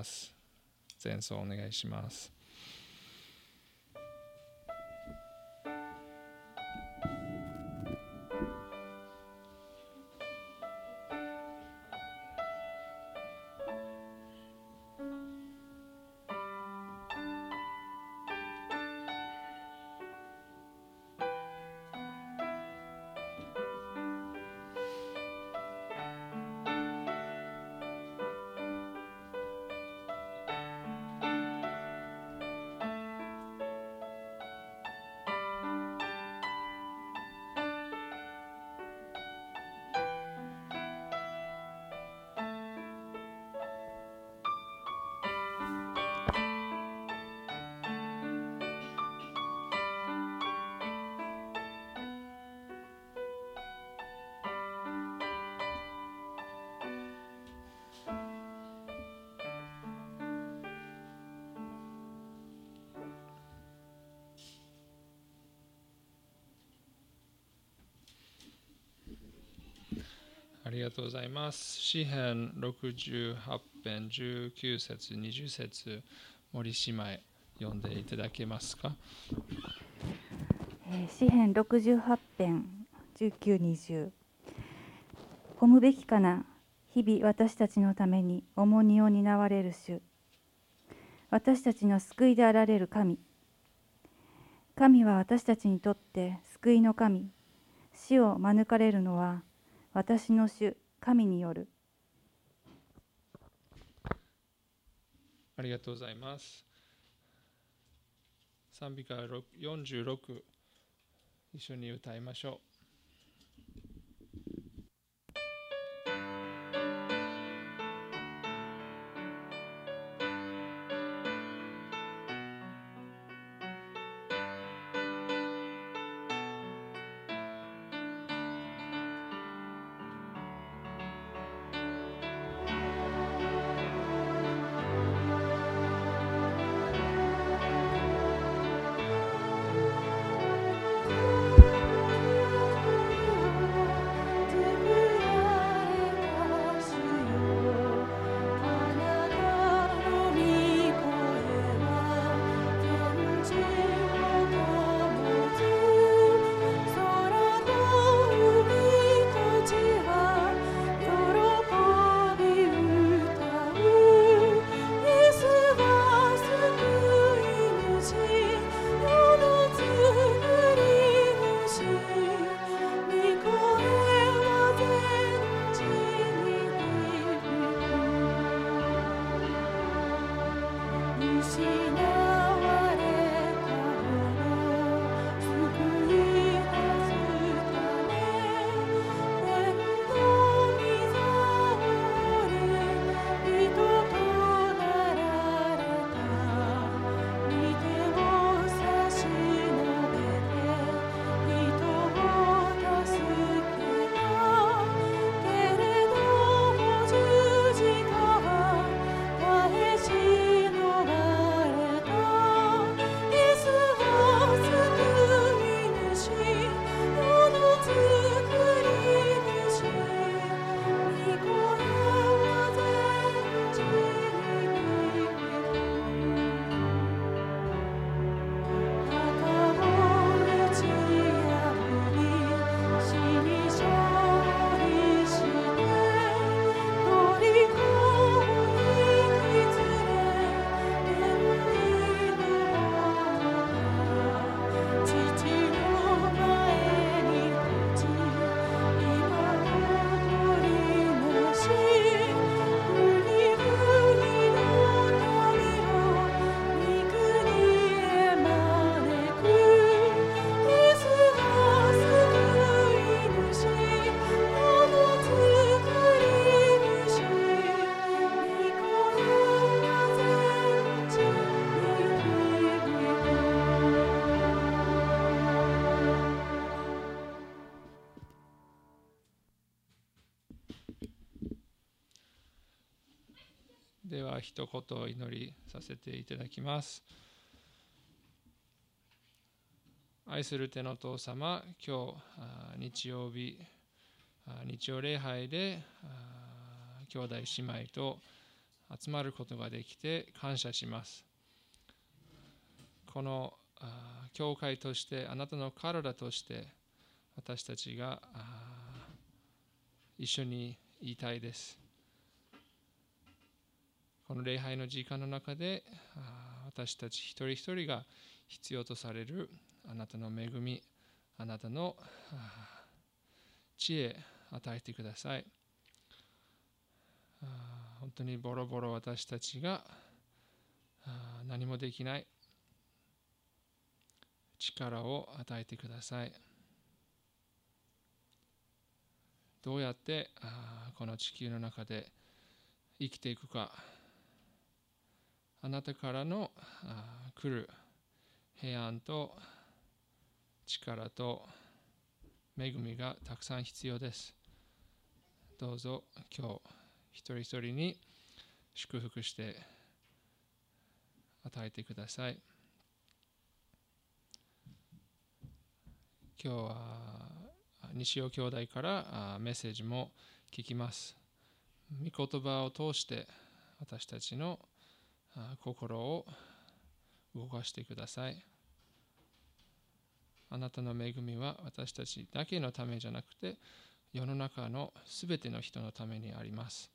ます。前奏お願いします。がとうございます。詩編68編19節20節森姉妹読んでいただけますか？詩編68編1920褒むべきかな？日々私たちのために重荷を担われる主。私たちの救いであられる神。神は私たちにとって救いの神。死を免れるのは私の主。神による。ありがとうございます。賛美歌46一緒に歌いましょう。一言お祈りさせていただきます。愛する手の父様、今日日曜日、日曜礼拝で兄弟姉妹と集まることができて感謝しますこの教会としてあなたの体として私たちが一緒にいたいですこの礼拝の時間の中で私たち一人一人が必要とされるあなたの恵みあなたの知恵与えてください。本当にボロボロ私たちが何もできない力を与えてください。どうやってこの地球の中で生きていくかあなたからの来る平安と力と恵みがたくさん必要です。どうぞ今日一人一人に祝福して与えてください。今日は西尾兄弟からメッセージも聞きます。御言葉を通して私たちの心を動かしてください。あなたの恵みは私たちだけのためじゃなくて世の中のすべての人のためにあります。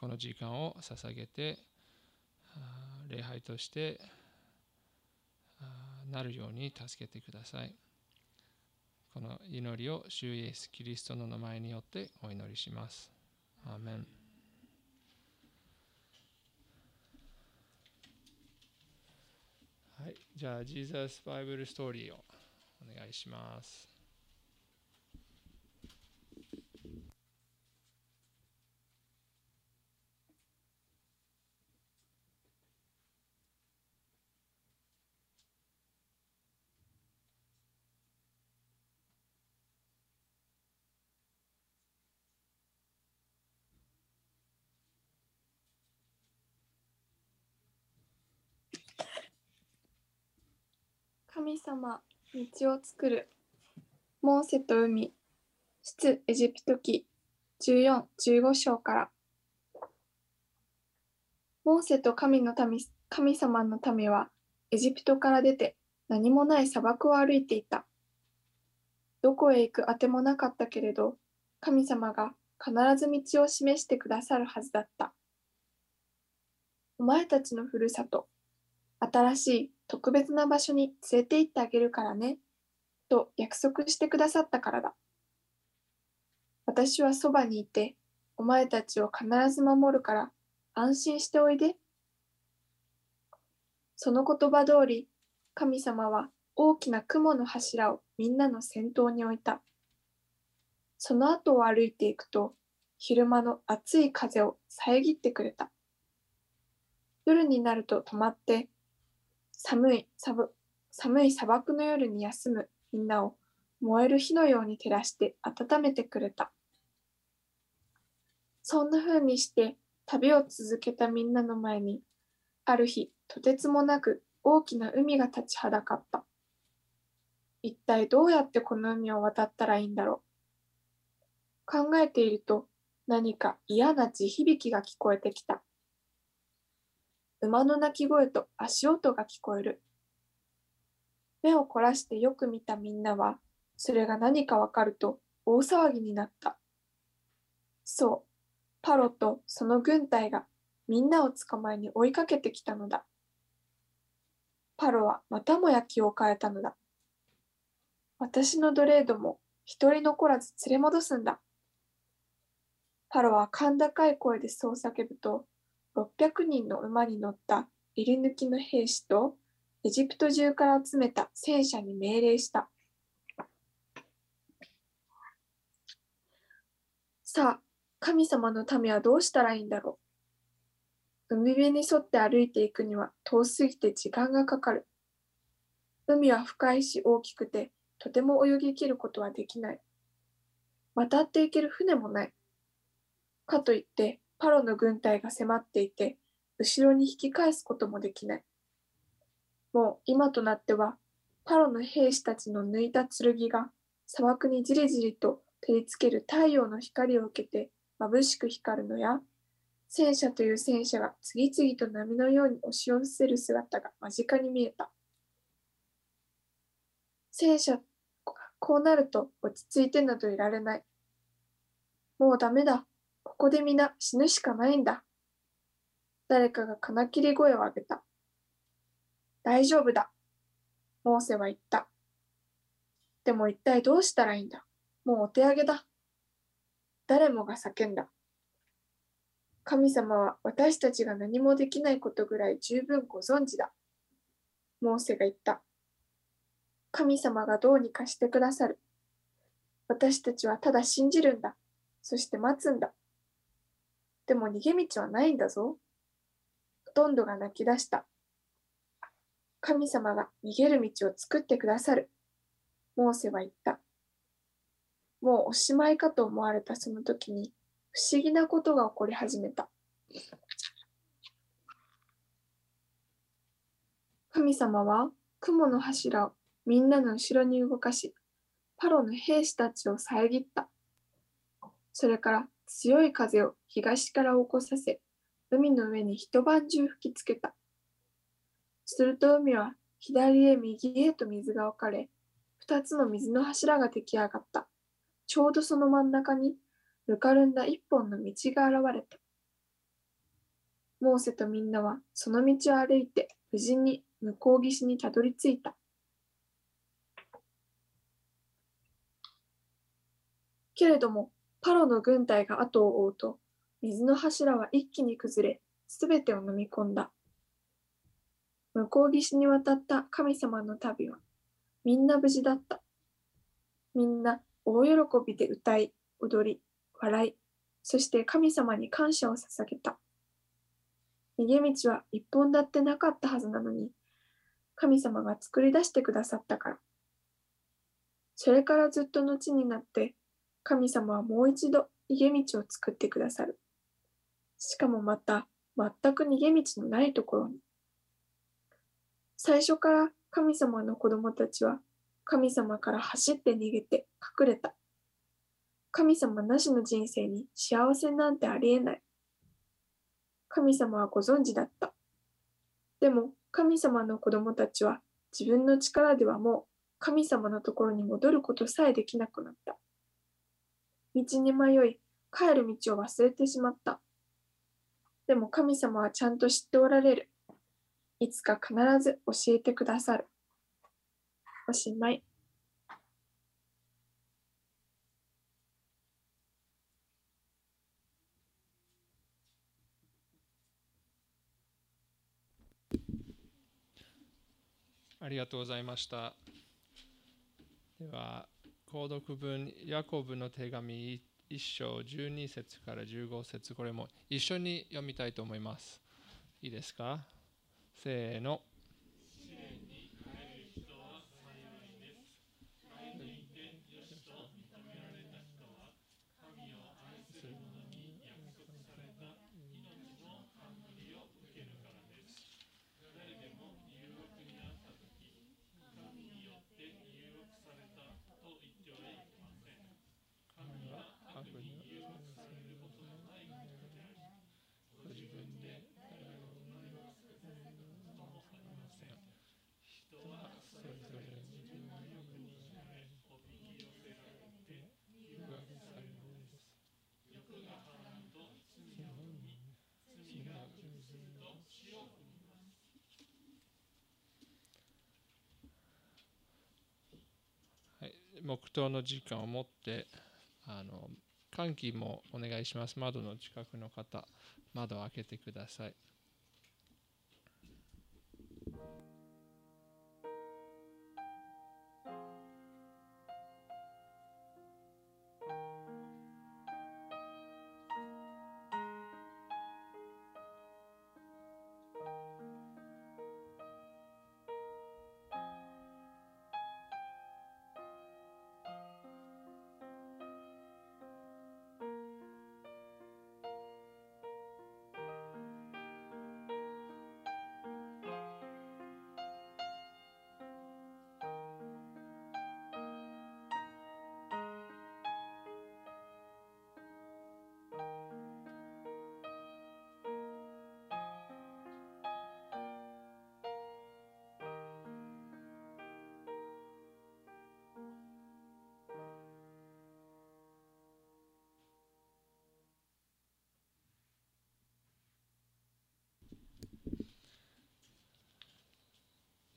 この時間を捧げて礼拝としてなるように助けてください。この祈りを主イエス・キリストの名前によってお祈りします。アーメンはい、じゃあ、ジーザス・バイブル・ストーリーをお願いします。神様、道を作る。モーセと海、出エジプト記14、15章から。モーセと神の民神様の民はエジプトから出て何もない砂漠を歩いていた。どこへ行くあてもなかったけれど、神様が必ず道を示してくださるはずだった。お前たちのふるさと、新しい特別な場所に連れて行ってあげるからね、と約束してくださったからだ。私はそばにいて、お前たちを必ず守るから安心しておいで。その言葉通り、神様は大きな雲の柱をみんなの先頭に置いた。その後を歩いていくと、昼間の暑い風を遮ってくれた。夜になると止まって寒い寒い砂漠の夜に休むみんなを燃える火のように照らして温めてくれた。そんな風にして旅を続けたみんなの前に、ある日、とてつもなく大きな海が立ちはだかった。一体どうやってこの海を渡ったらいいんだろう。考えていると何か嫌な地響きが聞こえてきた。馬の鳴き声と足音が聞こえる。目を凝らしてよく見たみんなは、それが何かわかると大騒ぎになった。そう、パロとその軍隊がみんなを捕まえに追いかけてきたのだ。パロはまたもや気を変えたのだ。私の奴隷ども一人残らず連れ戻すんだ。パロは甲高い声でそう叫ぶと、600人の馬に乗った入り抜きの兵士とエジプト中から集めた戦車に命令した。さあ、神様の民はどうしたらいいんだろう。海辺に沿って歩いていくには遠すぎて時間がかかる。海は深いし大きくて、とても泳ぎ切ることはできない。渡っていける船もない。かといって、パロの軍隊が迫っていて、後ろに引き返すこともできない。もう今となっては、パロの兵士たちの抜いた剣が砂漠にじりじりと照りつける太陽の光を受けて眩しく光るのや、戦車という戦車が次々と波のように押し寄せる姿が間近に見えた。戦車、こうなると落ち着いてなどいられない。もうダメだ。ここで皆死ぬしかないんだ。誰かが金切り声を上げた。大丈夫だ。モーセは言った。でも一体どうしたらいいんだもうお手上げだ。誰もが叫んだ。神様は私たちが何もできないことぐらい十分ご存知だ。モーセが言った。神様がどうにかしてくださる。私たちはただ信じるんだ。そして待つんだ。でも逃げ道はないんだぞ。ほとんどが泣き出した。神様が逃げる道を作ってくださる。モーセは言った。もうおしまいかと思われたその時に不思議なことが起こり始めた。神様は雲の柱をみんなの後ろに動かし、パロの兵士たちを遮った。それから強い風を東から起こさせ、海の上に一晩中吹きつけた。すると海は左へ右へと水が分かれ、二つの水の柱が出来上がった。ちょうどその真ん中にぬかるんだ一本の道が現れた。モーセとみんなはその道を歩いて無事に向こう岸にたどり着いた。けれども、パロの軍隊が後を追うと、水の柱は一気に崩れ、すべてを飲み込んだ。向こう岸に渡った神様の旅は、みんな無事だった。みんな大喜びで歌い、踊り、笑い、そして神様に感謝を捧げた。逃げ道は一本だってなかったはずなのに、神様が作り出してくださったから。それからずっと後になって、神様はもう一度逃げ道を作ってくださる。しかもまた、全く逃げ道のないところに。最初から神様の子供たちは神様から走って逃げて隠れた。神様なしの人生に幸せなんてありえない。神様はご存知だった。でも神様の子供たちは自分の力ではもう神様のところに戻ることさえできなくなった。道に迷い、帰る道を忘れてしまった。でも神様はちゃんと知っておられる。いつか必ず教えてくださる。おしまい。ありがとうございました。では、購読文、ヤコブの手紙1章12節から15節これも一緒に読みたいと思います。いいですか？せーの。黙祷の時間を持ってあの換気もお願いします。窓の近くの方窓を開けてください。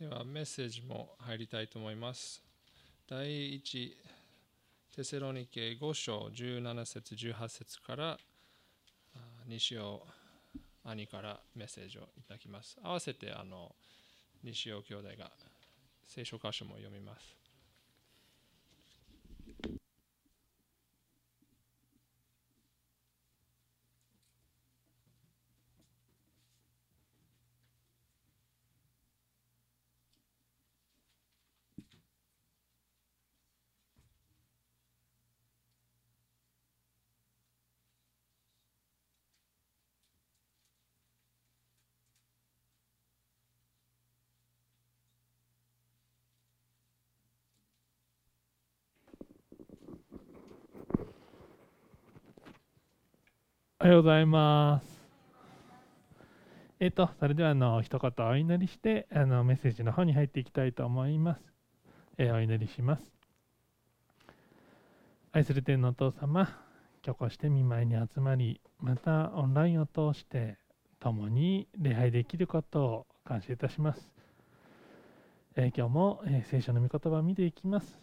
ではメッセージも入りたいと思います。第1テセロニケ5章17節18節から西尾兄からメッセージをいただきます。合わせてあの西尾兄弟が聖書箇所も読みます。おはようございます。えっ、と、それではあの一言お祈りしてあのメッセージの方に入っていきたいと思います。えーお祈りします。愛する天のお父様、今日こうして見舞いに集まり、またオンラインを通して共に礼拝できることを感謝いたします。えー今日も、えー聖書の御言葉を見ていきます。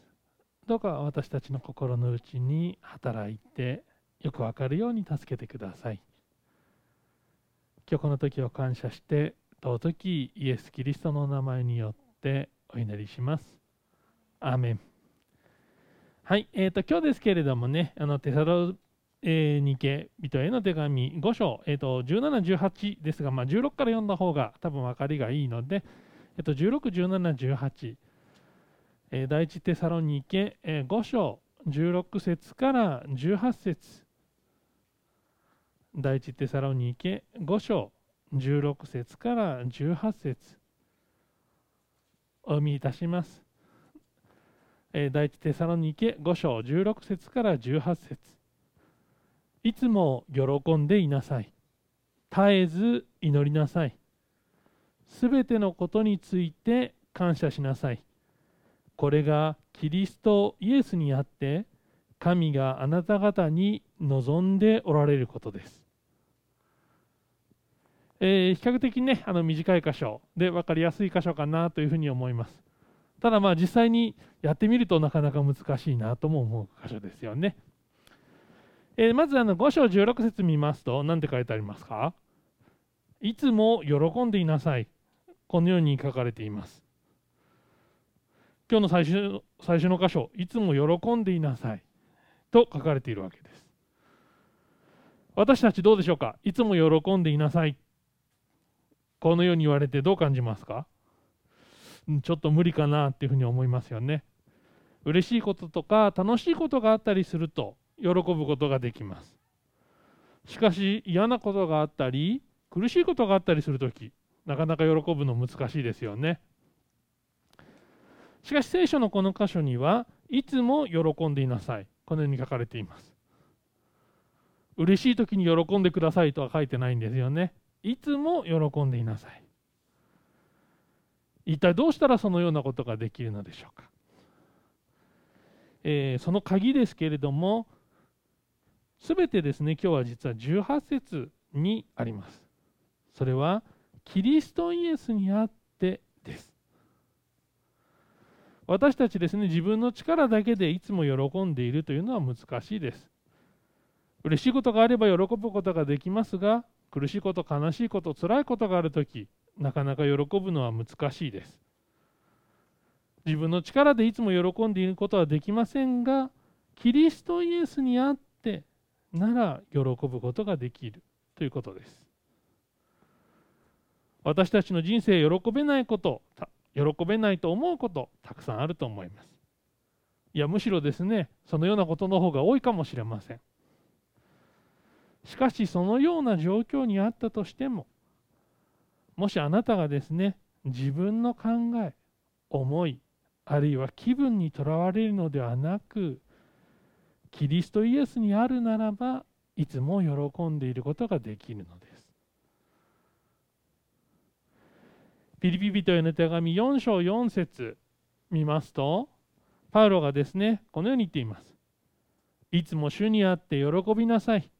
どうか私たちの心の内に働いて、よくわかるように助けてください。今日この時を感謝して、尊きイエス・キリストのお名前によってお祈りします。アーメン。はい、えー、と今日ですけれどもね、あのテサロニケ人への手紙5章、えー、と17、18ですが、まあ、16から読んだ方が多分分かりがいいので、えー、と16、17、18、えー第一テサロニケ、えー5章16節から18節第一テサロニケ5章16節から18節お読みいたします。え第一テサロニケ5章16節から18節いつも喜んでいなさい。絶えず祈りなさい。すべてのことについて感謝しなさい。これがキリストイエスにあって神があなた方に望んでおられることです。えー比較的ねあの短い箇所で分かりやすい箇所かなというふうに思います。ただまあ実際にやってみるとなかなか難しいなとも思う箇所ですよね。えーまずあの5章16節見ますと何て書いてありますか？いつも喜んでいなさい。このように書かれています。今日の最初最初の箇所、いつも喜んでいなさいと書かれているわけです。私たちどうでしょうか？いつも喜んでいなさい。このように言われてどう感じますか？うんちょっと無理かなっていうふうに思いますよね。嬉しいこととか楽しいことがあったりすると喜ぶことができます。しかし嫌なことがあったり苦しいことがあったりするときなかなか喜ぶの難しいですよね。しかし聖書のこの箇所にはいつも喜んでいなさい。このように書かれています。嬉しい時に喜んでくださいとは書いてないんですよね。いつも喜んでいなさい。一体どうしたらそのようなことができるのでしょうか。えーその鍵ですけれども、すべてですね、今日は実は18節にあります。それは、キリストイエスにあってです。私たちですね、自分の力だけでいつも喜んでいるというのは難しいです。嬉しいことがあれば喜ぶことができますが、苦しいこと、悲しいこと、辛いことがあるとき、なかなか喜ぶのは難しいです。自分の力でいつも喜んでいることはできませんが、キリストイエスにあってなら喜ぶことができるということです。私たちの人生喜べないこと、喜べないと思うこと、たくさんあると思います。いや、むしろですね、そのようなことの方が多いかもしれません。しかし、そのような状況にあったとしても、もしあなたがですね、自分の考え、思い、あるいは気分にとらわれるのではなく、キリストイエスにあるならば、いつも喜んでいることができるのです。ピリピ人への手紙4章4節見ますと、パウロがですね、このように言っています。いつも主にあって喜びなさい。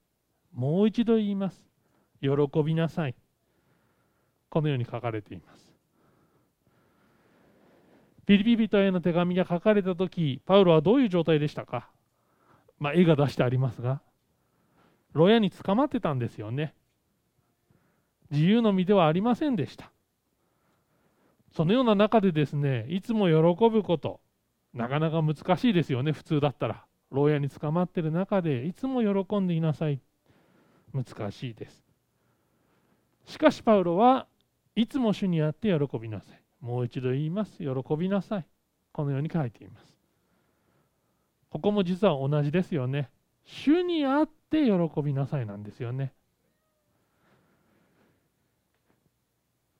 もう一度言います。喜びなさい。このように書かれています。ピリピ人への手紙が書かれた時パウロはどういう状態でしたか、まあ、絵が出してありますが牢屋に捕まってたんですよね自由の身ではありませんでしたそのような中でですねいつも喜ぶことなかなか難しいですよね普通だったら牢屋に捕まってる中でいつも喜んでいなさい難しいです。しかしパウロはいつも主にあって喜びなさい。もう一度言います。喜びなさい。このように書いています。ここも実は同じですよね。主にあって喜びなさいなんですよね。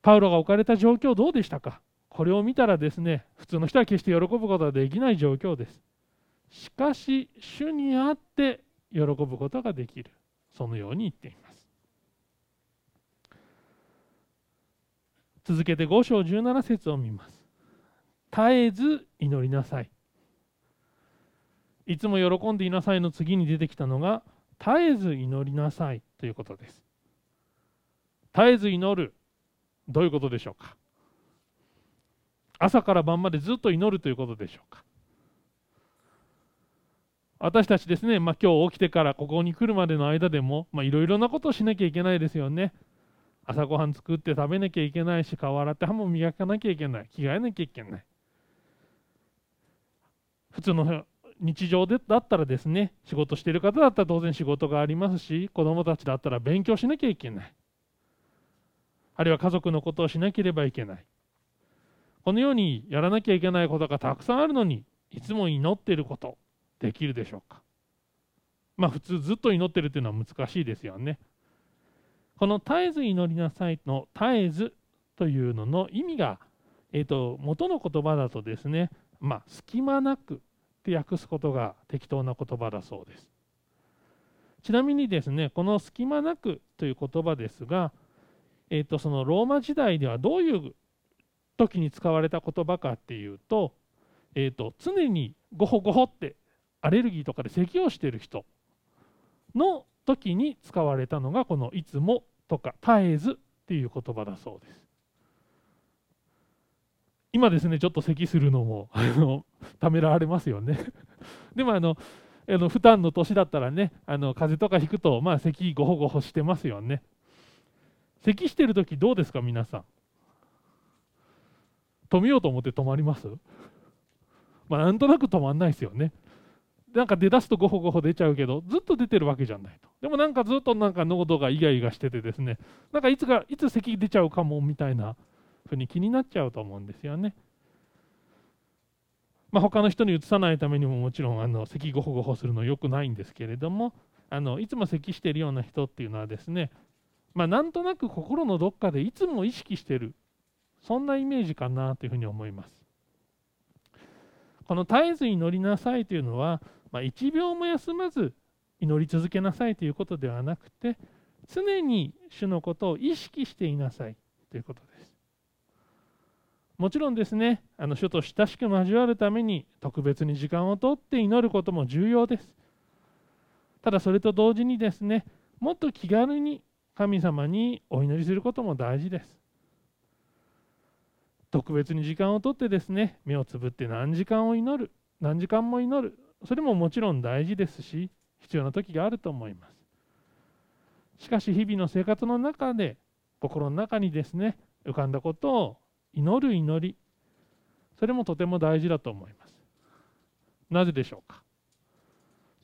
パウロが置かれた状況どうでしたか？これを見たらですね普通の人は決して喜ぶことはできない状況です。しかし主にあって喜ぶことができる。そのように言っています。続けて5章17節を見ます。絶えず祈りなさい。いつも喜んでいなさいの次に出てきたのが絶えず祈りなさいということです。絶えず祈る。どういうことでしょうか。朝から晩までずっと祈るということでしょうか。私たちですね、まあ、今日起きてからここに来るまでの間でもいろいろなことをしなきゃいけないですよね。朝ごはん作って食べなきゃいけないし顔洗って歯も磨かなきゃいけない。着替えなきゃいけない。普通の日常でだったらですね仕事している方だったら当然仕事がありますし子どもたちだったら勉強しなきゃいけない。あるいは家族のことをしなければいけない。このようにやらなきゃいけないことがたくさんあるのにいつも祈っていること。できるでしょうか。まあ普通ずっと祈ってるというのは難しいですよね。この絶えず祈りなさいの絶えずというのの意味が、えーと、元の言葉だとですねまあ隙間なくって訳すことが適当な言葉だそうです。ちなみにですねこの隙間なくという言葉ですがえーと、そのローマ時代ではどういう時に使われた言葉かっていうと,、えーと、常にゴホゴホってアレルギーとかで咳をしている人の時に使われたのがこの「いつも」とか「絶えず」っていう言葉だそうです。今ですねちょっと咳するのもあのためられますよね。でもあのあの普段の年だったらねあの風邪とかひくとまあ咳ゴホゴホしてますよね。咳してる時どうですか皆さん？止めようと思って止まります？まあなんとなく止まんないですよねなんか出だすとゴホゴホ出ちゃうけどずっと出てるわけじゃないと。でもなんかずっとなんか喉がイガイガしててですね。なんかいつかいつ咳出ちゃうかもみたいなふうに気になっちゃうと思うんですよね。まあ、他の人にうつさないためにももちろんあの咳ゴホゴホするのよくないんですけれどもあのいつも咳してるような人っていうのはですねまあ、なんとなく心のどっかでいつも意識してるそんなイメージかなというふうに思います。この絶えず祈りなさいというのは、まあ、1秒も休まず祈り続けなさいということではなくて常に主のことを意識していなさいということですもちろんですねあの主と親しく交わるために特別に時間をとって祈ることも重要ですただそれと同時にですねもっと気軽に神様にお祈りすることも大事です。特別に時間をとってですね、目をつぶって何時間を祈る、何時間も祈る、それももちろん大事ですし、必要な時があると思います。しかし、日々の生活の中で、心の中にですね、浮かんだことを祈る祈り、それもとても大事だと思います。なぜでしょうか？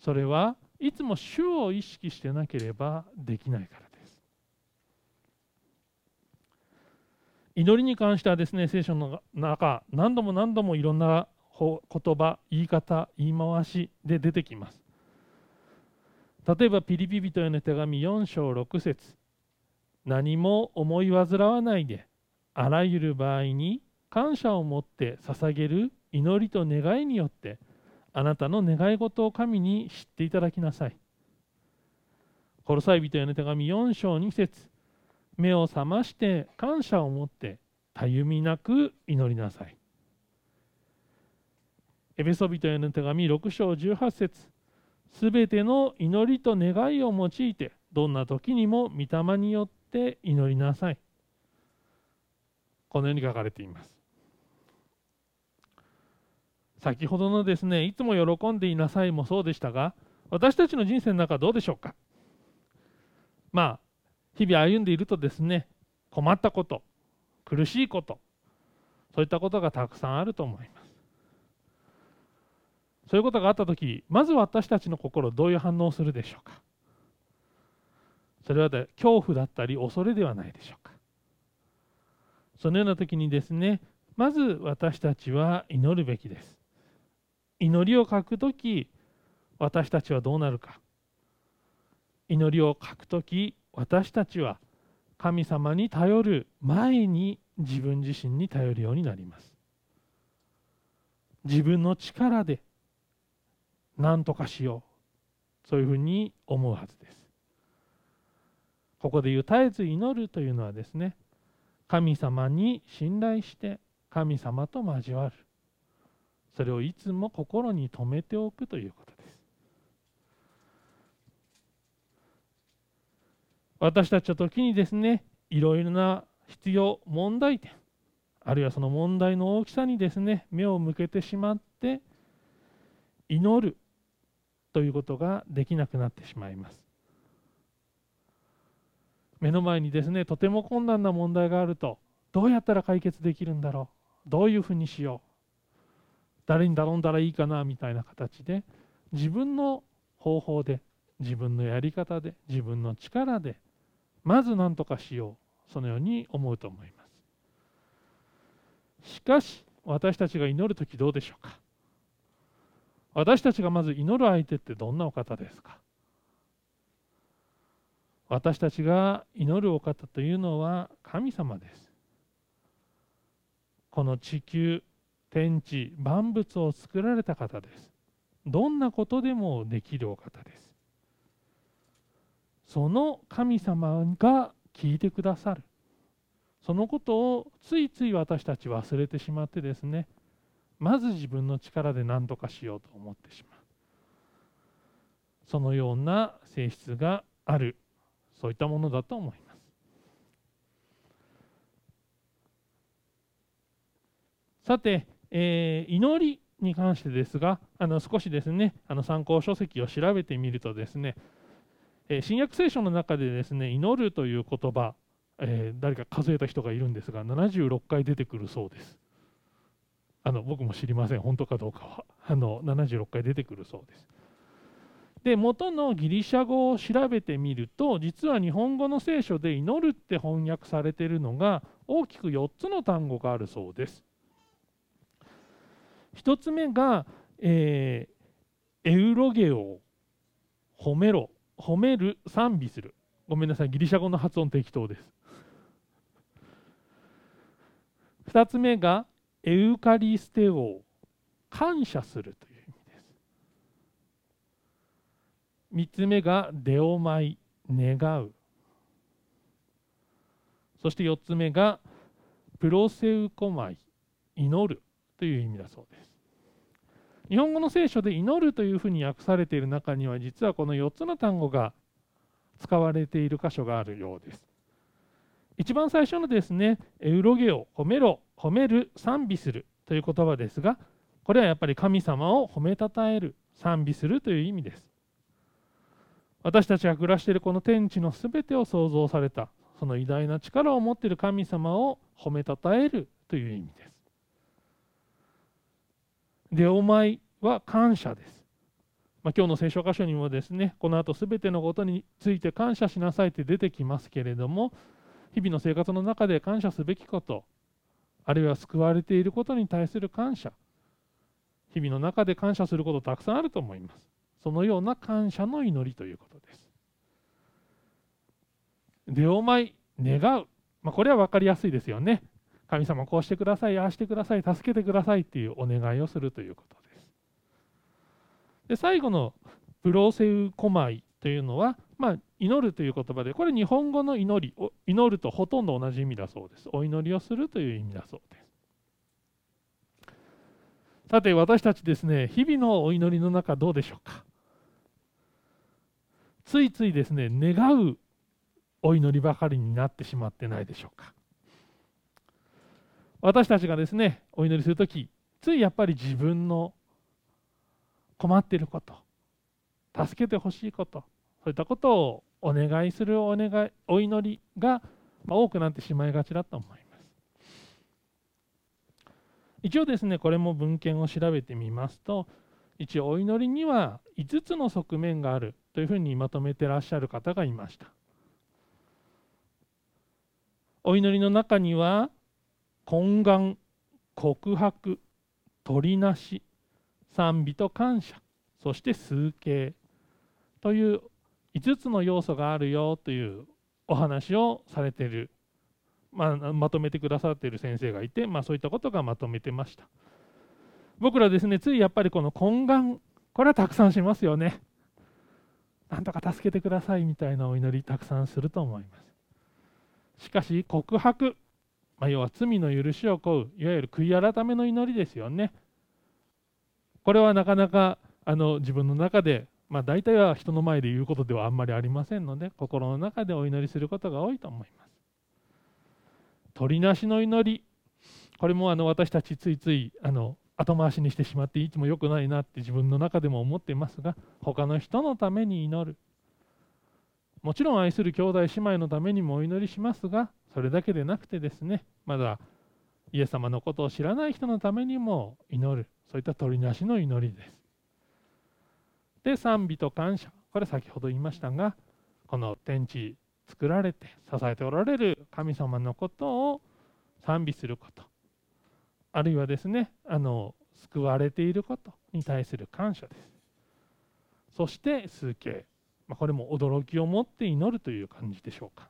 それはいつも主を意識してなければできないからです祈りに関してはですね聖書の中何度も何度もいろんな言葉言い方言い回しで出てきます。例えばピリピ人への手紙4章6節。何も思い煩わないで。あらゆる場合に感謝を持って捧げる祈りと願いによって。あなたの願い事を神に知っていただきなさい。コロサイ人への手紙4章2節。目を覚まして感謝を持ってたゆみなく祈りなさい。エベソビトへの手紙6章18節すべての祈りと願いを用いてどんな時にも御霊によって祈りなさい。このように書かれています。先ほどのですねいつも喜んでいなさいもそうでしたが私たちの人生の中どうでしょうか？まあ日々歩んでいるとですね困ったこと苦しいことそういったことがたくさんあると思いますそういうことがあった時まず私たちの心どういう反応をするでしょうか？それは恐怖だったり恐れではないでしょうか？そのような時にですねまず私たちは祈るべきです。祈りを書く時私たちはどうなるか？祈りを書く時私たちは神様に頼る前に自分自身に頼るようになります。自分の力で何とかしよう。そういうふうに思うはずです。ここで言う絶えず祈るというのはですね神様に信頼して神様と交わる。それをいつも心に留めておくということです。私たちは時にですねいろいろな必要問題点あるいはその問題の大きさにですね目を向けてしまって祈る。ということができなくなってしまいます。目の前にですねとても困難な問題があるとどうやったら解決できるんだろうどういうふうにしよう誰に頼んだらいいかなみたいな形で自分の方法で自分のやり方で自分の力でまず何とかしようそのように思うと思います。しかし私たちが祈る時どうでしょうか？私たちがまず祈る相手ってどんなお方ですか？私たちが祈るお方というのは神様です。この地球天地万物を作られた方です。どんなことでもできるお方です。その神様が聞いてくださる。そのことをついつい私たち忘れてしまってですねまず自分の力で何とかしようと思ってしまう。そのような性質がある。そういったものだと思います。さて、えー、祈りに関してですがあの少しですねあの参考書籍を調べてみるとですね、えー、新約聖書の中でですね祈るという言葉、えー、誰か数えた人がいるんですが76回出てくるそうです。あの僕も知りません。本当かどうかは。あの76回出てくるそうです。で元のギリシャ語を調べてみると実は日本語の聖書で祈るって翻訳されているのが大きく4つの単語があるそうです。1つ目が、えー、エウロゲオ褒めろ。褒める賛美する。ごめんなさい。ギリシャ語の発音適当です。2つ目がエウカリステオ感謝するという意味です。3つ目がデオマイ願う。そして4つ目がプロセウコマイ祈るという意味だそうです。日本語の聖書で祈るというふうに訳されている中には実はこの4つの単語が使われている箇所があるようです。一番最初のですねエウロゲオ褒めろ褒める賛美するという言葉ですがこれはやっぱり神様を褒めたたえる賛美するという意味です。私たちが暮らしているこの天地のすべてを創造されたその偉大な力を持っている神様を褒めたたえるという意味です。でお前は感謝です、まあ、今日の聖書箇所にもですねこの後すべてのことについて感謝しなさいって出てきますけれども日々の生活の中で感謝すべきことあるいは救われていることに対する感謝。日々の中で感謝することたくさんあると思います。そのような感謝の祈りということです。出お前願う、まあ、これは分かりやすいですよね。神様こうしてくださいああしてください助けてくださいっていうお願いをするということです。で最後のプロセウコマイというのは、まあ、祈るという言葉でこれ日本語の祈り祈るとほとんど同じ意味だそうです。お祈りをするという意味だそうです。さて私たちですね日々のお祈りの中どうでしょうか？ついついですね願うお祈りばかりになってしまってないでしょうか？私たちがですねお祈りする時ついやっぱり自分の困っていること助けてほしいことそういったことをお願いするお願いお祈りが多くなってしまいがちだと思います。一応ですねこれも文献を調べてみますと一応お祈りには5つの側面があるというふうにまとめてらっしゃる方がいました。お祈りの中には懇願告白取りなし賛美と感謝そして崇敬という5つの要素があるよというお話をされている、まあ、まとめてくださっている先生がいて、まあ、そういったことがまとめてました。僕らですねついやっぱりこの懇願これはたくさんしますよね。なんとか助けてくださいみたいなお祈りたくさんすると思います。しかし告白、まあ、要は罪の許しを請ういわゆる悔い改めの祈りですよね。これはなかなかあの自分の中でまあ、大体は人の前で言うことではあんまりありませんので心の中でお祈りすることが多いと思います。鳥なしの祈り。これもあの私たちついついあの後回しにしてしまっていつも良くないなって自分の中でも思っていますが他の人のために祈る。もちろん愛する兄弟姉妹のためにもお祈りしますがそれだけでなくてですねまだイエス様のことを知らない人のためにも祈る。そういった鳥なしの祈りです。で賛美と感謝。これ先ほど言いましたがこの天地作られて支えておられる神様のことを賛美すること。あるいはですねあの救われていることに対する感謝です。そして崇敬、まあ、これも驚きを持って祈るという感じでしょうか。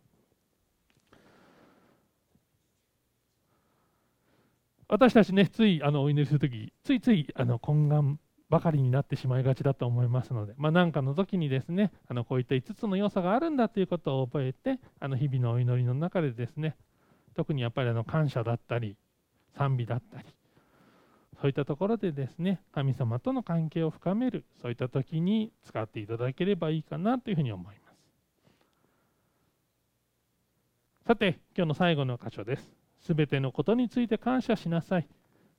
私たちねついあのお祈りする時ついついあの懇願ばかりになってしまいがちだと思いますので、まあ、何かの時にですねあのこういった5つの要素があるんだということを覚えてあの日々のお祈りの中でですね特にやっぱりあの感謝だったり賛美だったりそういったところでですね神様との関係を深めるそういった時に使っていただければいいかなというふうに思います。さて今日の最後の箇所です。すべてのことについて感謝しなさい。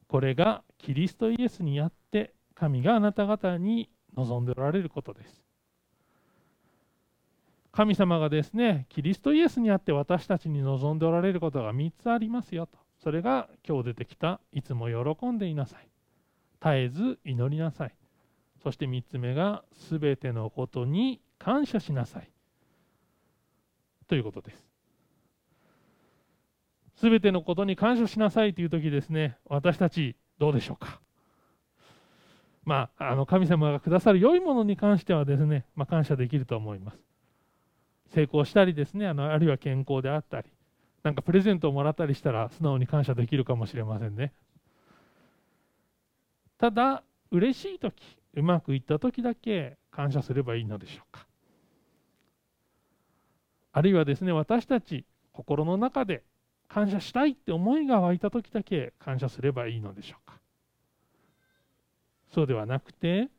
これがキリストイエスにあって神があなた方に望んでおられることです。神様がですね、キリストイエスにあって私たちに望んでおられることが3つありますよと。それが今日出てきた、いつも喜んでいなさい。絶えず祈りなさい。そして3つ目が、すべてのことに感謝しなさい。ということです。すべてのことに感謝しなさいという時ですね、私たちどうでしょうか？まあ、あの神様がくださる良いものに関してはですね、まあ、感謝できると思います。成功したりですねあの、あるいは健康であったり、なんかプレゼントをもらったりしたら素直に感謝できるかもしれませんね。ただ、嬉しい時、うまくいった時だけ感謝すればいいのでしょうか。あるいはですね、私たち心の中で感謝したいって思いが湧いた時だけ感謝すればいいのでしょうか。そうではなくて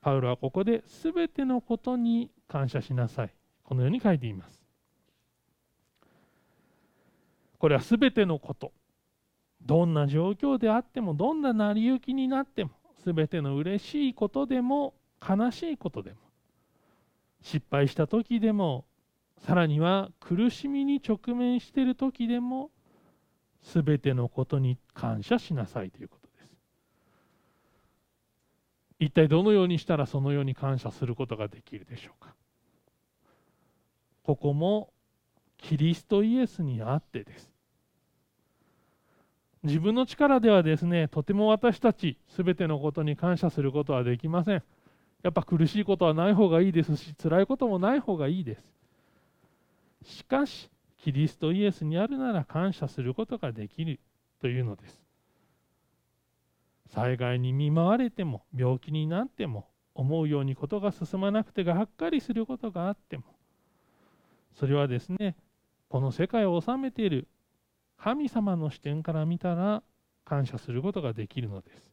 パウロはここで全てのことに感謝しなさい。このように書いています。これは全てのこと。どんな状況であってもどんな成り行きになっても全ての嬉しいことでも悲しいことでも失敗した時でもさらには苦しみに直面している時でも全てのことに感謝しなさいということ。一体どのようにしたらそのように感謝することができるでしょうか？ここもキリストイエスにあってです。自分の力ではですねとても私たち全てのことに感謝することはできません。やっぱ苦しいことはない方がいいですし辛いこともない方がいいです。しかしキリストイエスにあるなら感謝することができるというのです。災害に見舞われても病気になっても思うようにことが進まなくてがっかりすることがあってもそれはですねこの世界を治めている神様の視点から見たら感謝することができるのです。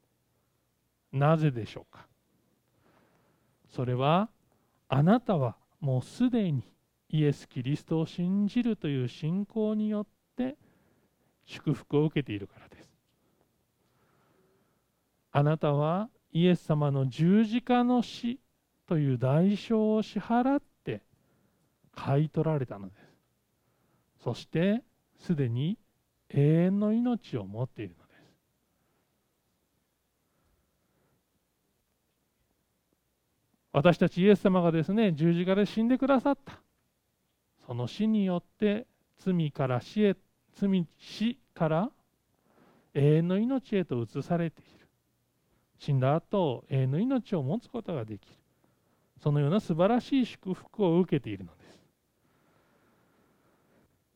なぜでしょうか？それはあなたはもうすでにイエス・キリストを信じるという信仰によって祝福を受けているからです。あなたはイエス様の十字架の死という代償を支払って買い取られたのです。そしてすでに永遠の命を持っているのです。私たちイエス様がですね十字架で死んでくださった。その死によって罪から死へ罪死から永遠の命へと移されている死んだ後永遠の命を持つことができる。そのような素晴らしい祝福を受けているのです。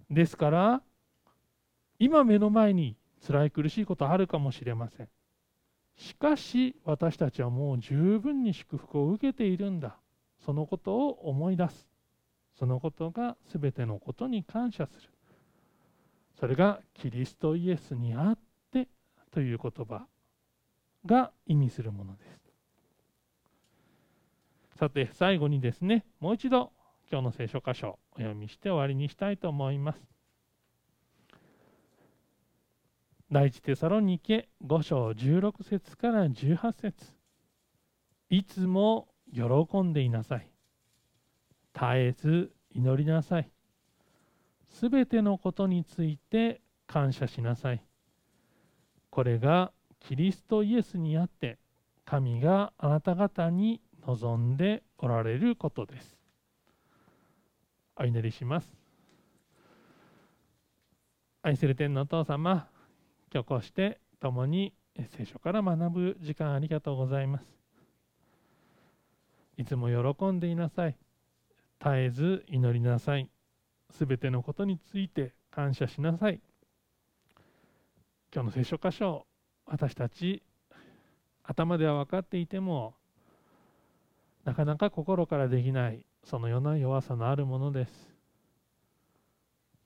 ですから今目の前に辛い苦しいことあるかもしれません。しかし私たちはもう十分に祝福を受けているんだ。そのことを思い出す。そのことが全てのことに感謝する。それがキリストイエスにあってという言葉。が意味するものです。さて最後にですねもう一度今日の聖書箇所お読みして終わりにしたいと思います。第一テサロニケ5章16節から18節。いつも喜んでいなさい。絶えず祈りなさい。すべてのことについて感謝しなさい。これがキリストイエスにあって神があなた方に望んでおられることです。お祈りします。愛する天のお父様今日こうして共に聖書から学ぶ時間ありがとうございます。いつも喜んでいなさい。絶えず祈りなさい。すべてのことについて感謝しなさい。今日の聖書箇所私たち頭では分かっていてもなかなか心からできないそのような弱さのあるものです。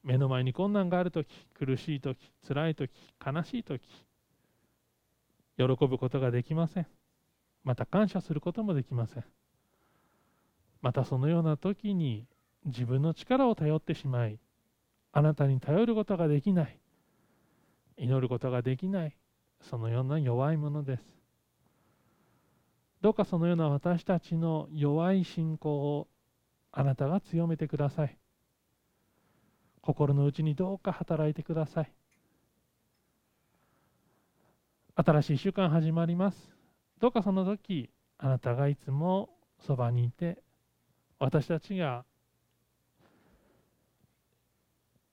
目の前に困難がある時苦しい時辛い時悲しい時喜ぶことができません。また感謝することもできません。またそのような時に自分の力を頼ってしまいあなたに頼ることができない祈ることができないそのような弱いものです。どうかそのような私たちの弱い信仰をあなたが強めてください。心の内にどうか働いてください。新しい週間始まります。どうかその時あなたがいつもそばにいて私たちが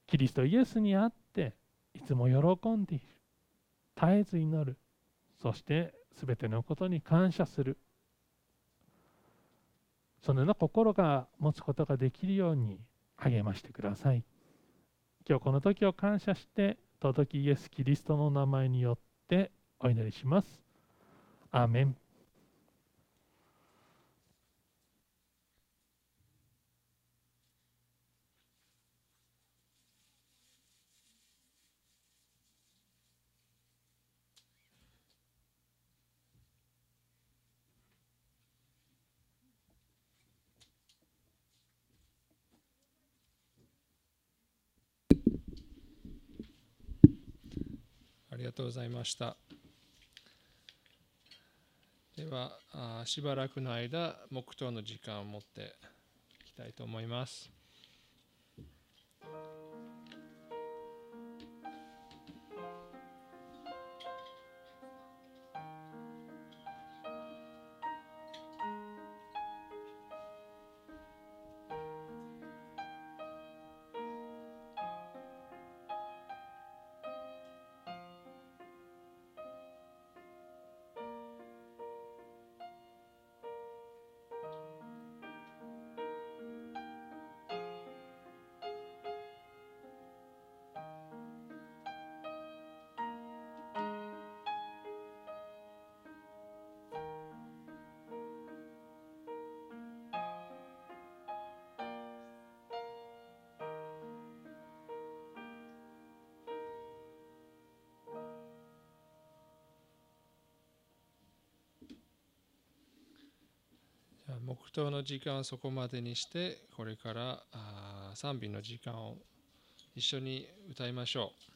キリストイエスにあっていつも喜んでいる。えず祈るそして全てのことに感謝するそのような心が持つことができるように励ましてください。今日この時を感謝して届きイエス・キリストの名前によってお祈りします。アーメンざいました。ではしばらくの間黙祷の時間を持っていきたいと思います。黙祷の時間はそこまでにしてこれから賛美の時間を一緒に歌いましょう。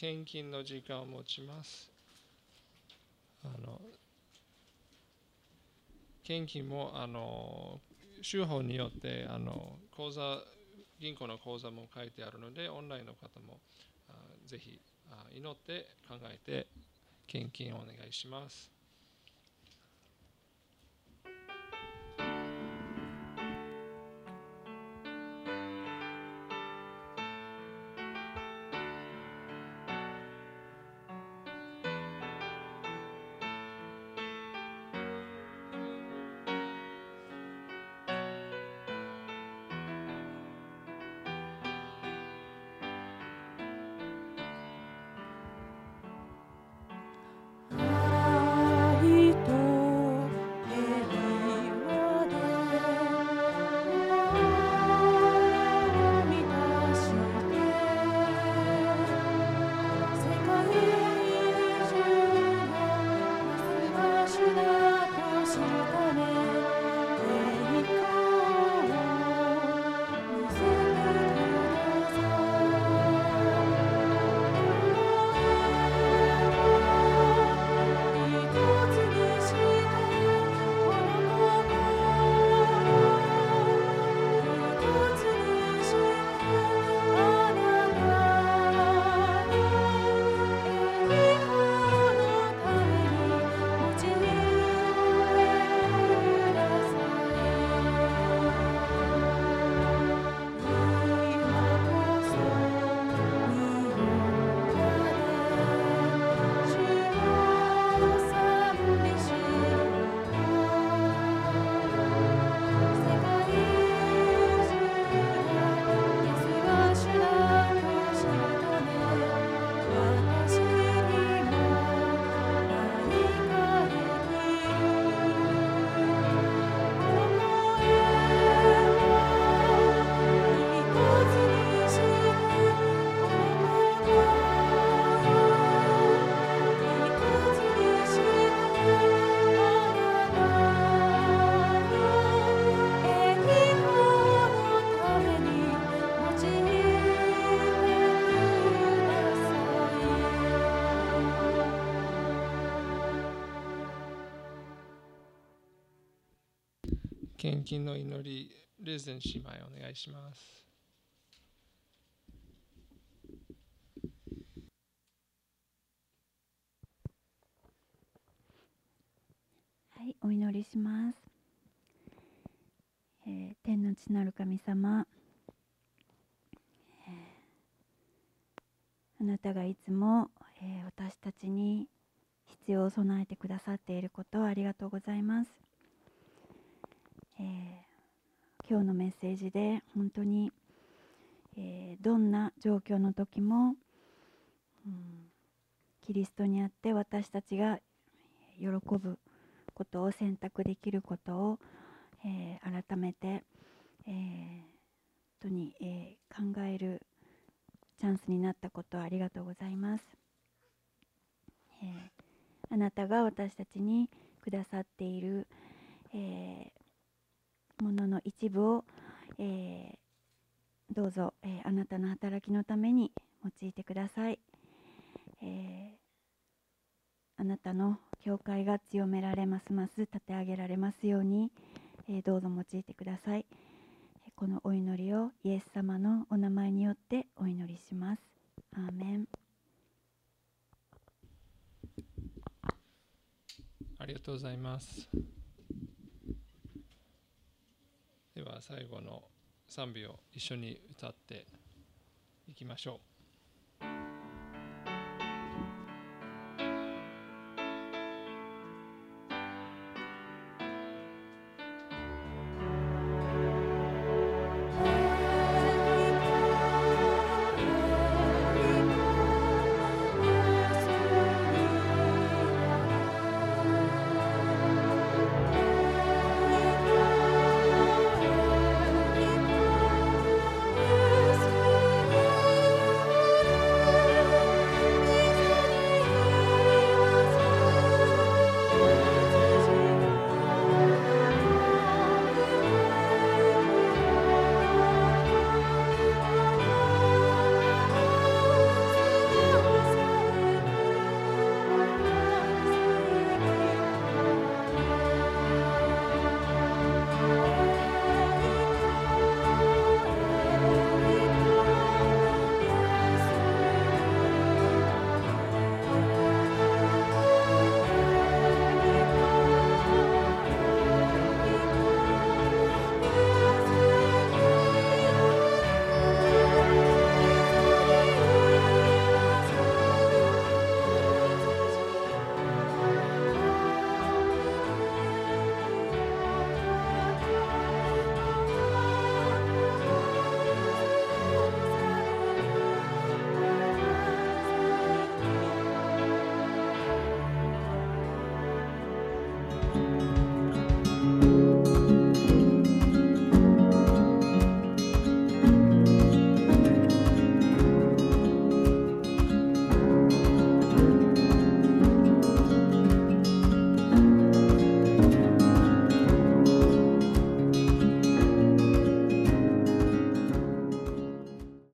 献金の時間を持ちますあの献金もあの州法によってあの口座銀行の口座も書いてあるのでオンラインの方もぜひ祈って考えて献金をお願いします。金の祈り、レーゼン姉妹お願いします。はい、お祈りします。えー、天の地なる神様、えー、あなたがいつも、えー、私たちに必要を備えてくださっていることをありがとうございます。今日のメッセージで本当に、えーどんな状況の時も、うんキリストにあって私たちが喜ぶことを選択できることを、えー改めて、えー本当に、えー考えるチャンスになったことをありがとうございます、えあなたが私たちにくださっている、えものの一部を、えーどうぞ、えーあなたの働きのために用いてください、えあなたの教会が強められますます立て上げられますように、えどうぞ用いてください。このお祈りをイエス様のお名前によってお祈りします。アーメン。ありがとうございます。では最後の賛美を一緒に歌っていきましょう。